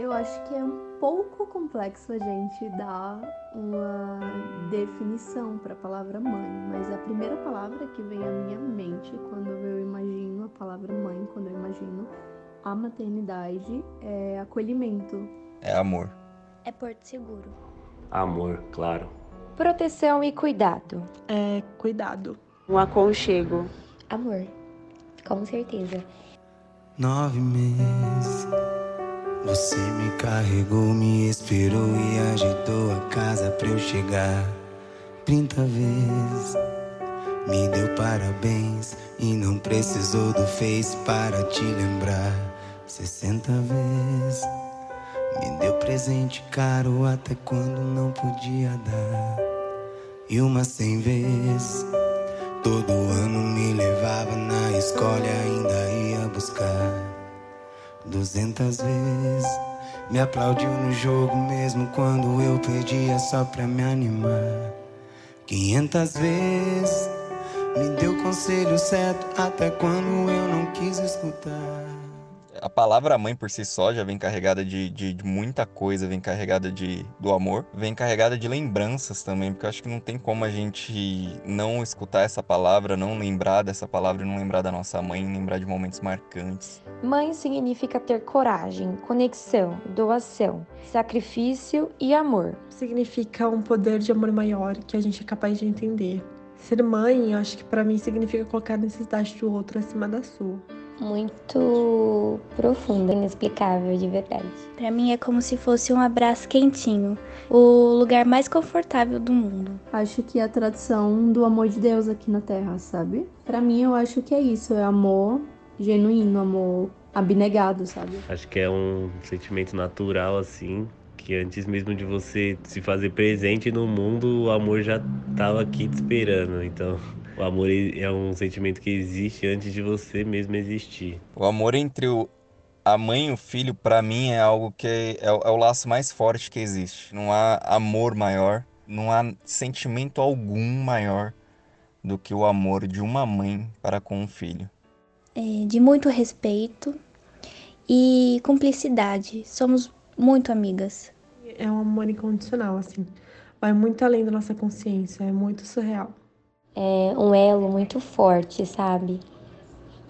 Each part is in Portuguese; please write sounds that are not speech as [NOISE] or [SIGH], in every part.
Eu acho que é um pouco complexo a gente dar uma definição para a palavra mãe, mas a primeira palavra que vem à minha mente quando eu imagino a palavra mãe, quando eu imagino a maternidade, é acolhimento. É amor. É porto seguro. Amor, claro. Proteção e cuidado. É cuidado. Um aconchego. Amor, com certeza. Nove meses. Você me carregou, me esperou e agitou a casa pra eu chegar. Trinta vezes me deu parabéns e não precisou do Face para te lembrar. Sessenta vezes me deu presente caro até quando não podia dar. E uma cem vezes todo ano me levava na escola e ainda ia buscar. Duzentas vezes me aplaudiu no jogo mesmo quando eu perdia só pra me animar. Quinhentas vezes me deu conselho certo até quando eu não quis escutar a palavra mãe por si só já vem carregada de, de, de, muita coisa, vem carregada de, do amor, vem carregada de lembranças também, porque eu acho que não tem como a gente não escutar essa palavra, não lembrar dessa palavra, não lembrar da nossa mãe, lembrar de momentos marcantes. Mãe significa ter coragem, conexão, doação, sacrifício e amor. Significa um poder de amor maior que a gente é capaz de entender. Ser mãe, eu acho que para mim significa colocar a necessidade do outro acima da sua muito profunda, inexplicável de verdade. Para mim é como se fosse um abraço quentinho, o lugar mais confortável do mundo. Acho que é a tradução do amor de Deus aqui na Terra, sabe? Para mim eu acho que é isso, é amor genuíno, amor abnegado, sabe? Acho que é um sentimento natural assim, que antes mesmo de você se fazer presente no mundo, o amor já estava aqui te esperando. Então, o amor é um sentimento que existe antes de você mesmo existir. O amor entre o, a mãe e o filho, para mim, é algo que é, é, é o laço mais forte que existe. Não há amor maior, não há sentimento algum maior do que o amor de uma mãe para com um filho. É, de muito respeito e cumplicidade. Somos muito amigas. É um amor incondicional, assim. Vai muito além da nossa consciência, é muito surreal. É um elo muito forte, sabe?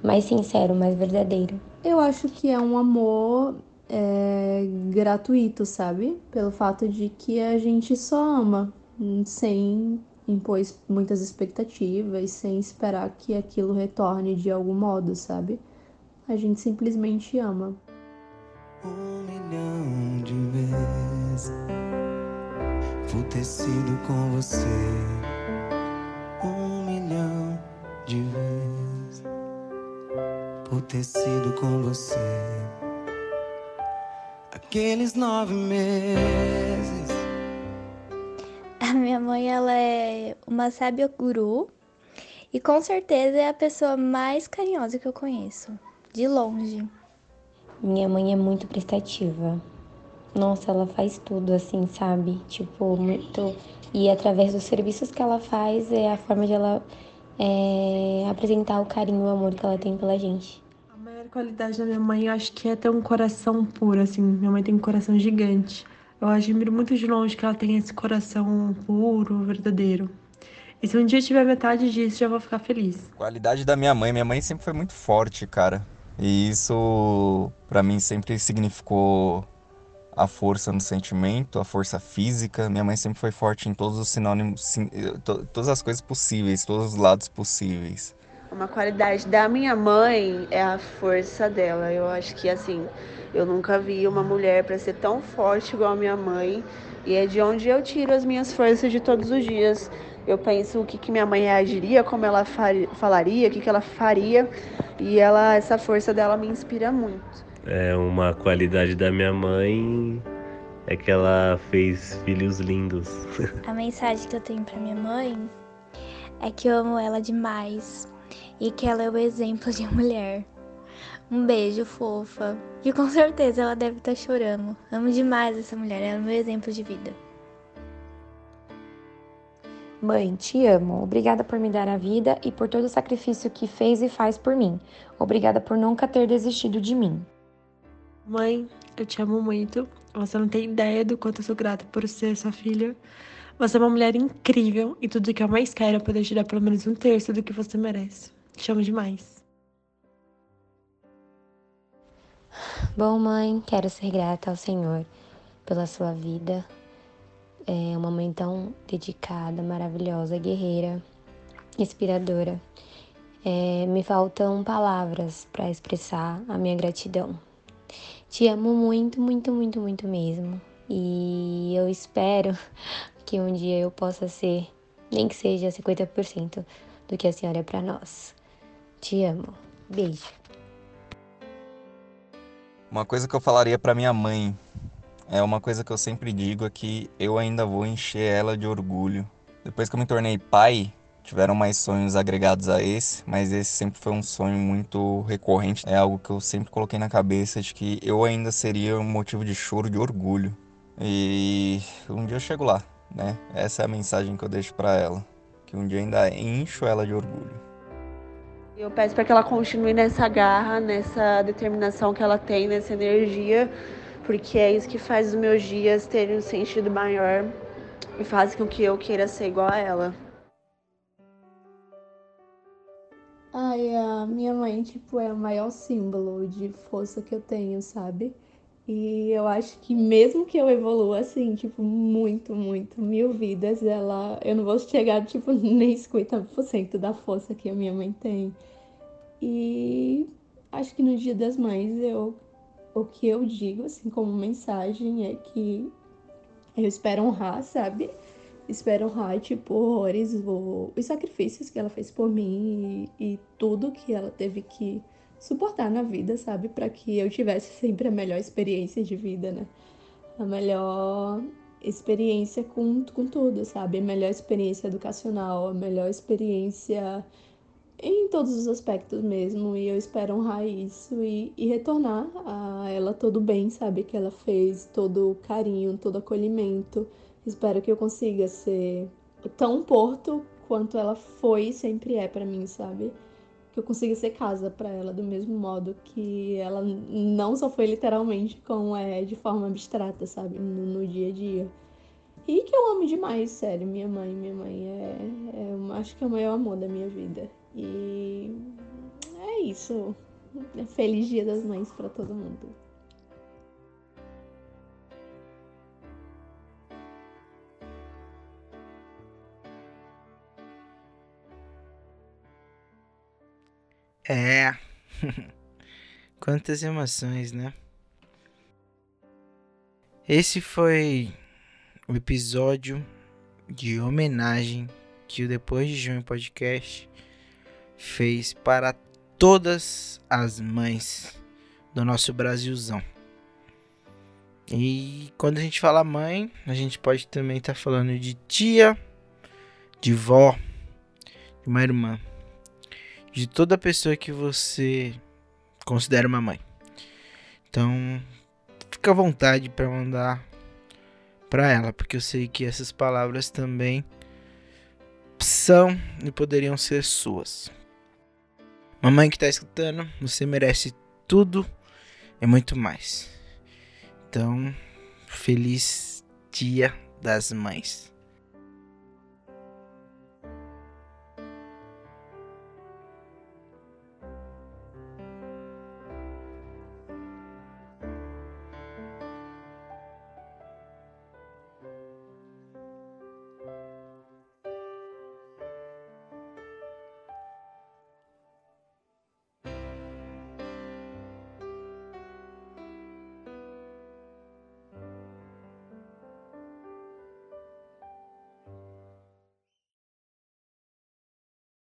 Mais sincero, mais verdadeiro. Eu acho que é um amor é, gratuito, sabe? Pelo fato de que a gente só ama, sem impor muitas expectativas, sem esperar que aquilo retorne de algum modo, sabe? A gente simplesmente ama. Um milhão de vezes vou ter sido com você. Ter sido com você. Aqueles nove meses. A minha mãe, ela é uma sábia guru e com certeza é a pessoa mais carinhosa que eu conheço, de longe. Minha mãe é muito prestativa. Nossa, ela faz tudo assim, sabe? Tipo, muito. E através dos serviços que ela faz, é a forma de ela é, apresentar o carinho e o amor que ela tem pela gente. Qualidade da minha mãe, eu acho que é ter um coração puro, assim. Minha mãe tem um coração gigante. Eu admiro muito de longe que ela tenha esse coração puro, verdadeiro. E se um dia tiver metade disso, já vou ficar feliz. Qualidade da minha mãe. Minha mãe sempre foi muito forte, cara. E isso para mim sempre significou a força no sentimento, a força física. Minha mãe sempre foi forte em todos os sinônimos, todas as coisas possíveis, todos os lados possíveis. Uma qualidade da minha mãe é a força dela. Eu acho que assim, eu nunca vi uma mulher para ser tão forte igual a minha mãe. E é de onde eu tiro as minhas forças de todos os dias. Eu penso o que, que minha mãe reagiria, como ela faria, falaria, o que, que ela faria. E ela, essa força dela me inspira muito. É uma qualidade da minha mãe é que ela fez filhos lindos. [LAUGHS] A mensagem que eu tenho para minha mãe é que eu amo ela demais e que ela é o exemplo de mulher. Um beijo, fofa. E com certeza ela deve estar tá chorando. Amo demais essa mulher, ela é o meu exemplo de vida. Mãe, te amo. Obrigada por me dar a vida e por todo o sacrifício que fez e faz por mim. Obrigada por nunca ter desistido de mim. Mãe, eu te amo muito. Você não tem ideia do quanto eu sou grata por ser sua filha. Você é uma mulher incrível e tudo que eu mais quero é poder te dar pelo menos um terço do que você merece. Te amo demais. Bom, mãe, quero ser grata ao Senhor pela sua vida. É uma mãe tão dedicada, maravilhosa, guerreira, inspiradora. É, me faltam palavras para expressar a minha gratidão. Te amo muito, muito, muito, muito mesmo. E eu espero [LAUGHS] que um dia eu possa ser, nem que seja 50% do que a senhora é para nós. Te amo. Beijo. Uma coisa que eu falaria para minha mãe é uma coisa que eu sempre digo é que eu ainda vou encher ela de orgulho. Depois que eu me tornei pai, tiveram mais sonhos agregados a esse, mas esse sempre foi um sonho muito recorrente. É algo que eu sempre coloquei na cabeça de que eu ainda seria um motivo de choro, de orgulho. E um dia eu chego lá, né? Essa é a mensagem que eu deixo para ela, que um dia ainda encho ela de orgulho. Eu peço para que ela continue nessa garra, nessa determinação que ela tem, nessa energia, porque é isso que faz os meus dias terem um sentido maior e faz com que eu queira ser igual a ela. Ai, a minha mãe, tipo, é o maior símbolo de força que eu tenho, sabe? E eu acho que mesmo que eu evolua assim, tipo, muito, muito, mil vidas, ela. Eu não vou chegar, tipo, [LAUGHS] nem 50% da força que a minha mãe tem. E acho que no Dia das Mães eu o que eu digo assim como mensagem é que eu espero honrar, sabe? Espero honrar, tipo, horrores, os sacrifícios que ela fez por mim e, e tudo que ela teve que suportar na vida, sabe? Para que eu tivesse sempre a melhor experiência de vida, né? A melhor experiência com, com tudo, sabe? A melhor experiência educacional, a melhor experiência em todos os aspectos mesmo, e eu espero honrar isso e, e retornar a ela todo bem, sabe? Que ela fez todo carinho, todo acolhimento. Espero que eu consiga ser tão porto quanto ela foi e sempre é para mim, sabe? Que eu consiga ser casa para ela do mesmo modo que ela não só foi literalmente, como é de forma abstrata, sabe? No, no dia a dia. E que eu amo demais, sério, minha mãe. Minha mãe é, é acho que é o maior amor da minha vida. E é isso. Feliz Dia das Mães para todo mundo. É. [LAUGHS] Quantas emoções, né? Esse foi o episódio de homenagem que o Depois de Junho Podcast fez para todas as mães do nosso Brasilzão. E quando a gente fala mãe, a gente pode também estar tá falando de tia, de vó, de uma irmã, de toda pessoa que você considera uma mãe. Então, fica à vontade para mandar para ela, porque eu sei que essas palavras também são e poderiam ser suas. Mamãe que tá escutando, você merece tudo e muito mais. Então, feliz Dia das Mães.